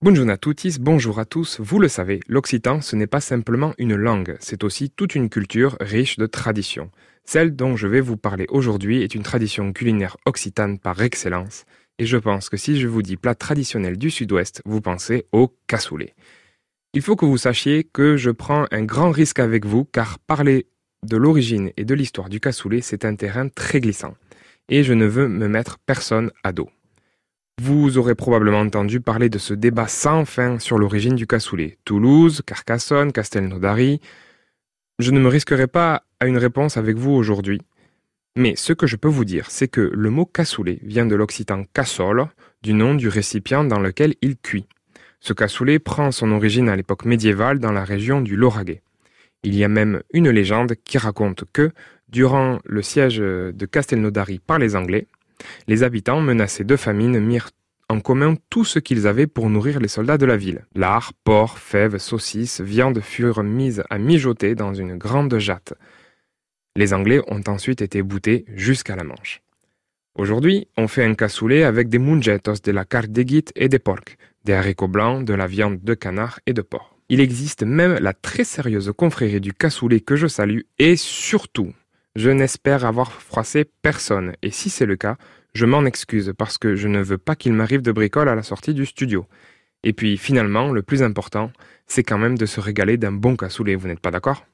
Bonjour à tous, bonjour à tous. Vous le savez, l'occitan, ce n'est pas simplement une langue, c'est aussi toute une culture riche de traditions. Celle dont je vais vous parler aujourd'hui est une tradition culinaire occitane par excellence, et je pense que si je vous dis plat traditionnel du sud-ouest, vous pensez au cassoulet. Il faut que vous sachiez que je prends un grand risque avec vous, car parler de l'origine et de l'histoire du cassoulet, c'est un terrain très glissant, et je ne veux me mettre personne à dos. Vous aurez probablement entendu parler de ce débat sans fin sur l'origine du cassoulet. Toulouse, Carcassonne, Castelnaudary. Je ne me risquerai pas à une réponse avec vous aujourd'hui. Mais ce que je peux vous dire, c'est que le mot cassoulet vient de l'occitan cassole, du nom du récipient dans lequel il cuit. Ce cassoulet prend son origine à l'époque médiévale dans la région du Lauragais. Il y a même une légende qui raconte que, durant le siège de Castelnaudary par les Anglais, les habitants, menacés de famine, mirent en commun tout ce qu'ils avaient pour nourrir les soldats de la ville. Lard, porc, fèves, saucisses, viande furent mises à mijoter dans une grande jatte. Les Anglais ont ensuite été boutés jusqu'à la Manche. Aujourd'hui, on fait un cassoulet avec des mungetos, de la carte des et des porcs, des haricots blancs, de la viande de canard et de porc. Il existe même la très sérieuse confrérie du cassoulet que je salue et surtout je n'espère avoir froissé personne, et si c'est le cas, je m'en excuse parce que je ne veux pas qu'il m'arrive de bricole à la sortie du studio. Et puis finalement, le plus important, c'est quand même de se régaler d'un bon cassoulet, vous n'êtes pas d'accord?